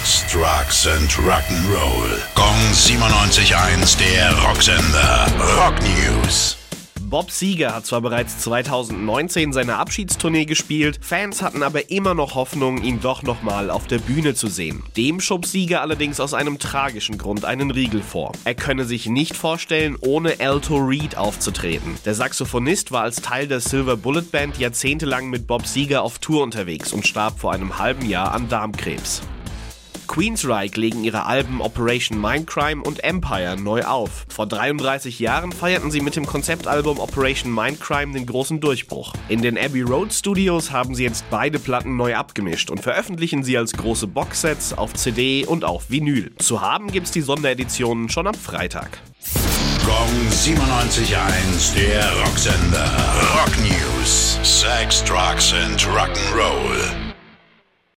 Sex, Drugs and Rock'n'Roll. Gong 97.1, der Rocksender. Rock News. Bob Seger hat zwar bereits 2019 seine Abschiedstournee gespielt, Fans hatten aber immer noch Hoffnung, ihn doch nochmal auf der Bühne zu sehen. Dem schob Seger allerdings aus einem tragischen Grund einen Riegel vor. Er könne sich nicht vorstellen, ohne Alto Reed aufzutreten. Der Saxophonist war als Teil der Silver Bullet Band jahrzehntelang mit Bob Seger auf Tour unterwegs und starb vor einem halben Jahr an Darmkrebs. Queensryche legen ihre Alben Operation Mindcrime und Empire neu auf. Vor 33 Jahren feierten sie mit dem Konzeptalbum Operation Mindcrime den großen Durchbruch. In den Abbey Road Studios haben sie jetzt beide Platten neu abgemischt und veröffentlichen sie als große Boxsets auf CD und auf Vinyl. Zu haben gibt's die Sondereditionen schon am Freitag. Gong 97.1, der Rocksender. Rock News. Sex, Drugs and Rock'n'Roll.